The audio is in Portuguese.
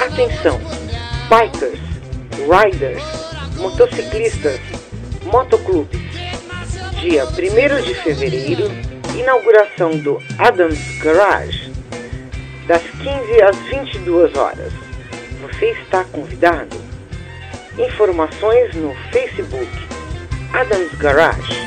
Atenção, bikers, riders, motociclistas, motoclubes. Dia 1 de fevereiro, inauguração do Adams Garage, das 15 às 22 horas. Você está convidado. Informações no Facebook Adams Garage.